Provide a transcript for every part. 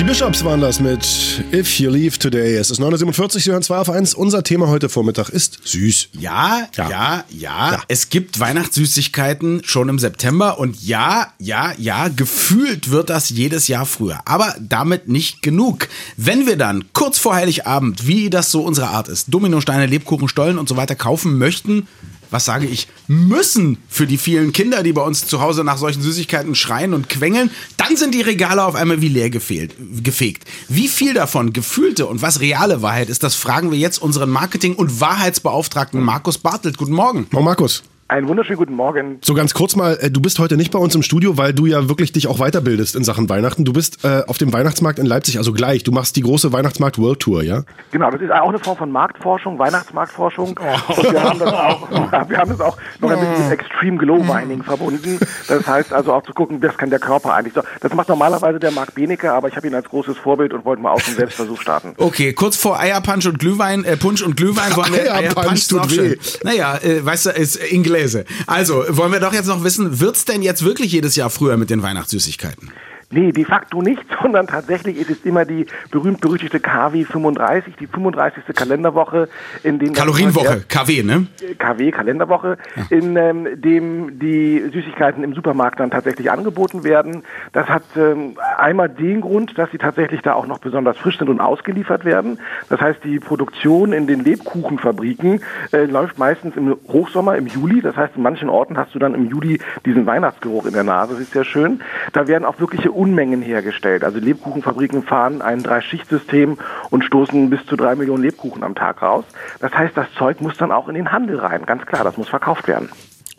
Die Bishops waren das mit If You Leave Today. Es ist 9.47 Uhr, Sie hören 2 auf 1. Unser Thema heute Vormittag ist süß. Ja, ja, ja, ja, Es gibt Weihnachtssüßigkeiten schon im September und ja, ja, ja, gefühlt wird das jedes Jahr früher. Aber damit nicht genug. Wenn wir dann kurz vor Heiligabend, wie das so unsere Art ist, Dominosteine, Lebkuchen, Stollen und so weiter kaufen möchten, was sage ich, müssen für die vielen Kinder, die bei uns zu Hause nach solchen Süßigkeiten schreien und quengeln, dann sind die Regale auf einmal wie leer gefehlt, gefegt. Wie viel davon gefühlte und was reale Wahrheit ist, das fragen wir jetzt unseren Marketing- und Wahrheitsbeauftragten Markus Bartelt. Guten Morgen. Morgen, Markus. Einen wunderschönen guten Morgen. So ganz kurz mal, äh, du bist heute nicht bei uns im Studio, weil du ja wirklich dich auch weiterbildest in Sachen Weihnachten. Du bist äh, auf dem Weihnachtsmarkt in Leipzig, also gleich. Du machst die große Weihnachtsmarkt World Tour, ja? Genau, das ist auch eine Form von Marktforschung, Weihnachtsmarktforschung. Oh. Und wir haben das auch, wir haben das auch noch ein bisschen mit Extreme Glow Mining verbunden. Das heißt also auch zu gucken, was kann der Körper eigentlich so. Das macht normalerweise der Marc Benecke, aber ich habe ihn als großes Vorbild und wollte mal auch einen Selbstversuch starten. Okay, kurz vor Eierpunch und Glühwein, äh, Punsch und Glühwein wollen wir Eierpunch tut weh. Naja, äh, weißt du, ist Inglese. Also, wollen wir doch jetzt noch wissen, wird's denn jetzt wirklich jedes Jahr früher mit den Weihnachtssüßigkeiten? Nee, de facto nicht, sondern tatsächlich ist es immer die berühmt-berüchtigte KW 35, die 35. Kalenderwoche, in dem... Kalorienwoche, KW, ne? KW, Kalenderwoche, ja. in ähm, dem die Süßigkeiten im Supermarkt dann tatsächlich angeboten werden. Das hat ähm, einmal den Grund, dass sie tatsächlich da auch noch besonders frisch sind und ausgeliefert werden. Das heißt, die Produktion in den Lebkuchenfabriken äh, läuft meistens im Hochsommer, im Juli. Das heißt, in manchen Orten hast du dann im Juli diesen Weihnachtsgeruch in der Nase. Das ist sehr schön. Da werden auch wirkliche Unmengen hergestellt. Also Lebkuchenfabriken fahren ein Drei-Schicht-System und stoßen bis zu drei Millionen Lebkuchen am Tag raus. Das heißt, das Zeug muss dann auch in den Handel rein. Ganz klar, das muss verkauft werden.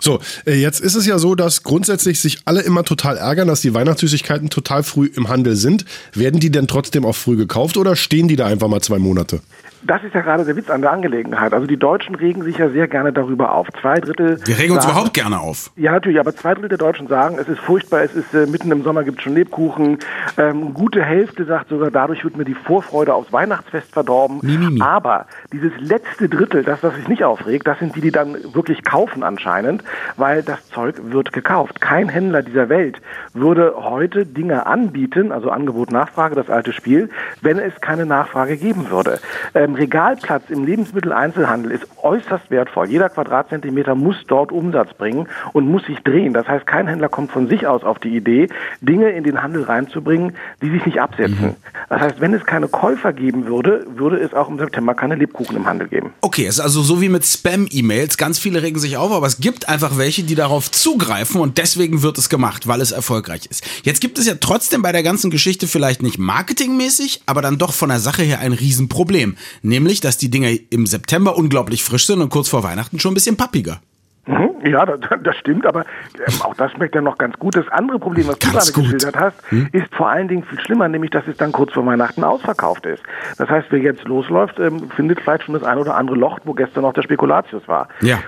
So, äh, jetzt ist es ja so, dass grundsätzlich sich alle immer total ärgern, dass die Weihnachtssüßigkeiten total früh im Handel sind. Werden die denn trotzdem auch früh gekauft oder stehen die da einfach mal zwei Monate? Das ist ja gerade der Witz an der Angelegenheit. Also die Deutschen regen sich ja sehr gerne darüber auf. Zwei Drittel. Wir regen uns sagen, überhaupt gerne auf. Ja, natürlich, aber zwei Drittel der Deutschen sagen, es ist furchtbar, es ist äh, mitten im Sommer gibt es schon Lebkuchen. Ähm, gute Hälfte sagt sogar, dadurch wird mir die Vorfreude aufs Weihnachtsfest verdorben. Mi, mi, mi. Aber dieses letzte Drittel, das, das sich nicht aufregt, das sind die, die dann wirklich kaufen anscheinend, weil das Zeug wird gekauft. Kein Händler dieser Welt würde heute Dinge anbieten, also Angebot, Nachfrage, das alte Spiel, wenn es keine Nachfrage geben würde. Ähm, Regalplatz im Lebensmitteleinzelhandel ist äußerst wertvoll. Jeder Quadratzentimeter muss dort Umsatz bringen und muss sich drehen. Das heißt, kein Händler kommt von sich aus auf die Idee, Dinge in den Handel reinzubringen, die sich nicht absetzen. Mhm. Das heißt, wenn es keine Käufer geben würde, würde es auch im September keine Lebkuchen im Handel geben. Okay, es ist also so wie mit Spam-E-Mails. Ganz viele regen sich auf, aber es gibt einfach welche, die darauf zugreifen und deswegen wird es gemacht, weil es erfolgreich ist. Jetzt gibt es ja trotzdem bei der ganzen Geschichte vielleicht nicht marketingmäßig, aber dann doch von der Sache her ein Riesenproblem. Nämlich, dass die Dinger im September unglaublich frisch sind und kurz vor Weihnachten schon ein bisschen pappiger. Mhm, ja, das, das, stimmt, aber ähm, auch das schmeckt ja noch ganz gut. Das andere Problem, was ganz du gerade gut. geschildert hast, hm? ist vor allen Dingen viel schlimmer, nämlich dass es dann kurz vor Weihnachten ausverkauft ist. Das heißt, wer jetzt losläuft, ähm, findet vielleicht schon das ein oder andere Loch, wo gestern noch der Spekulatius war. Ja.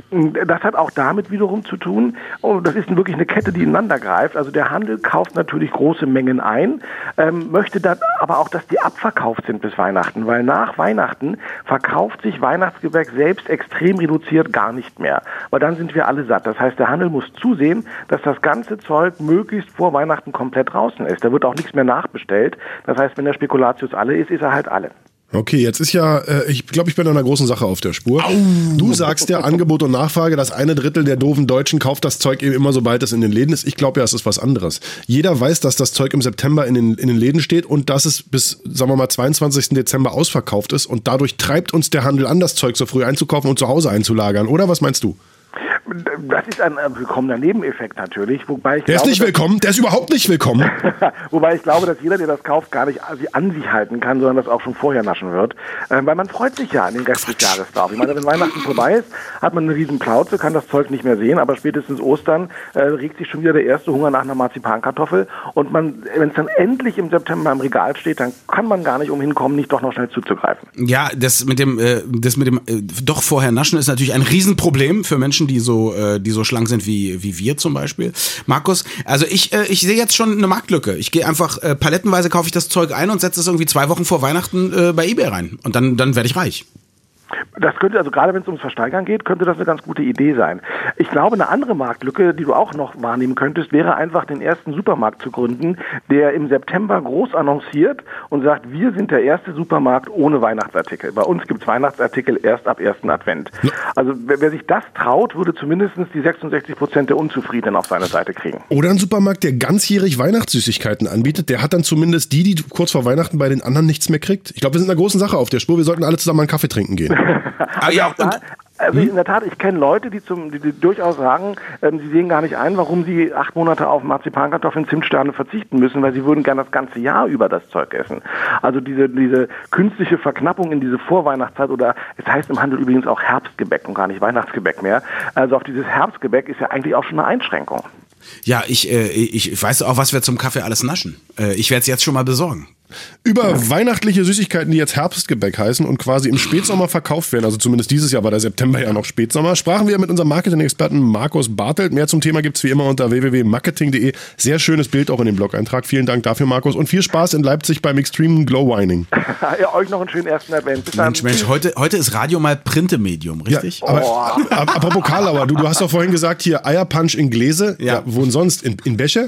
Das hat auch damit wiederum zu tun, und oh, das ist wirklich eine Kette, die ineinander greift. Also der Handel kauft natürlich große Mengen ein, ähm, möchte dann aber auch, dass die abverkauft sind bis Weihnachten, weil nach Weihnachten verkauft sich Weihnachtsgebäck selbst extrem reduziert gar nicht mehr. Weil dann sind wir alle satt. Das heißt, der Handel muss zusehen, dass das ganze Zeug möglichst vor Weihnachten komplett draußen ist. Da wird auch nichts mehr nachbestellt. Das heißt, wenn der Spekulatius alle ist, ist er halt alle. Okay, jetzt ist ja, äh, ich glaube, ich bin an einer großen Sache auf der Spur. Au. Du sagst ja Angebot und Nachfrage, das eine Drittel der doofen Deutschen kauft das Zeug eben immer, sobald es in den Läden ist. Ich glaube ja, es ist was anderes. Jeder weiß, dass das Zeug im September in den, in den Läden steht und dass es bis, sagen wir mal, 22. Dezember ausverkauft ist und dadurch treibt uns der Handel an, das Zeug so früh einzukaufen und zu Hause einzulagern. Oder was meinst du? Das ist ein willkommener Nebeneffekt natürlich, wobei ich Der glaube, ist nicht willkommen, der ist überhaupt nicht willkommen. wobei ich glaube, dass jeder, der das kauft, gar nicht an sich halten kann, sondern das auch schon vorher naschen wird. Ähm, weil man freut sich ja an den Rest des Jahres drauf. Ich meine, wenn Weihnachten vorbei ist, hat man eine riesen Plauze, kann das Zeug nicht mehr sehen, aber spätestens Ostern äh, regt sich schon wieder der erste Hunger nach einer Marzipankartoffel und man, wenn es dann endlich im September im Regal steht, dann kann man gar nicht umhin kommen, nicht doch noch schnell zuzugreifen. Ja, das mit dem, äh, das mit dem äh, doch vorher naschen ist natürlich ein Riesenproblem für Menschen, die so äh, die so schlank sind wie, wie wir zum Beispiel. Markus, also ich, äh, ich sehe jetzt schon eine Marktlücke. Ich gehe einfach äh, palettenweise kaufe ich das Zeug ein und setze es irgendwie zwei Wochen vor Weihnachten äh, bei eBay rein. Und dann, dann werde ich reich. Das könnte, also gerade wenn es ums Versteigern geht, könnte das eine ganz gute Idee sein. Ich glaube, eine andere Marktlücke, die du auch noch wahrnehmen könntest, wäre einfach den ersten Supermarkt zu gründen, der im September groß annonciert und sagt, wir sind der erste Supermarkt ohne Weihnachtsartikel. Bei uns gibt es Weihnachtsartikel erst ab ersten Advent. Also wer, wer sich das traut, würde zumindest die 66 Prozent der Unzufriedenen auf seine Seite kriegen. Oder ein Supermarkt, der ganzjährig Weihnachtssüßigkeiten anbietet, der hat dann zumindest die, die kurz vor Weihnachten bei den anderen nichts mehr kriegt. Ich glaube, wir sind in einer großen Sache auf der Spur. Wir sollten alle zusammen einen Kaffee trinken gehen. Ah, ja, und, Da, also in der Tat, ich kenne Leute, die, zum, die, die durchaus sagen, ähm, sie sehen gar nicht ein, warum sie acht Monate auf Marzipankartoffeln, Zimtsterne verzichten müssen, weil sie würden gerne das ganze Jahr über das Zeug essen. Also diese, diese künstliche Verknappung in diese Vorweihnachtszeit oder es heißt im Handel übrigens auch Herbstgebäck und gar nicht Weihnachtsgebäck mehr. Also auf dieses Herbstgebäck ist ja eigentlich auch schon eine Einschränkung. ja, ich, äh, ich weiß auch, was wir zum Kaffee alles naschen. Äh, ich werde es jetzt schon mal besorgen. Über weihnachtliche Süßigkeiten, die jetzt Herbstgebäck heißen und quasi im Spätsommer verkauft werden, also zumindest dieses Jahr war der September ja noch Spätsommer, sprachen wir mit unserem Marketing-Experten Markus Bartelt. Mehr zum Thema gibt's wie immer unter www.marketing.de. Sehr schönes Bild auch in dem Blog-Eintrag. Vielen Dank dafür, Markus. Und viel Spaß in Leipzig beim Extreme Glow Whining. ja, euch noch einen schönen ersten Advent. Bis dann. Mensch, Mensch, heute, heute ist Radio mal Printemedium, richtig? Ja, aber ab- apropos Karlauer, du, du hast doch vorhin gesagt, hier Eierpunch in Gläse. Ja. wo denn sonst? In, in Bäche?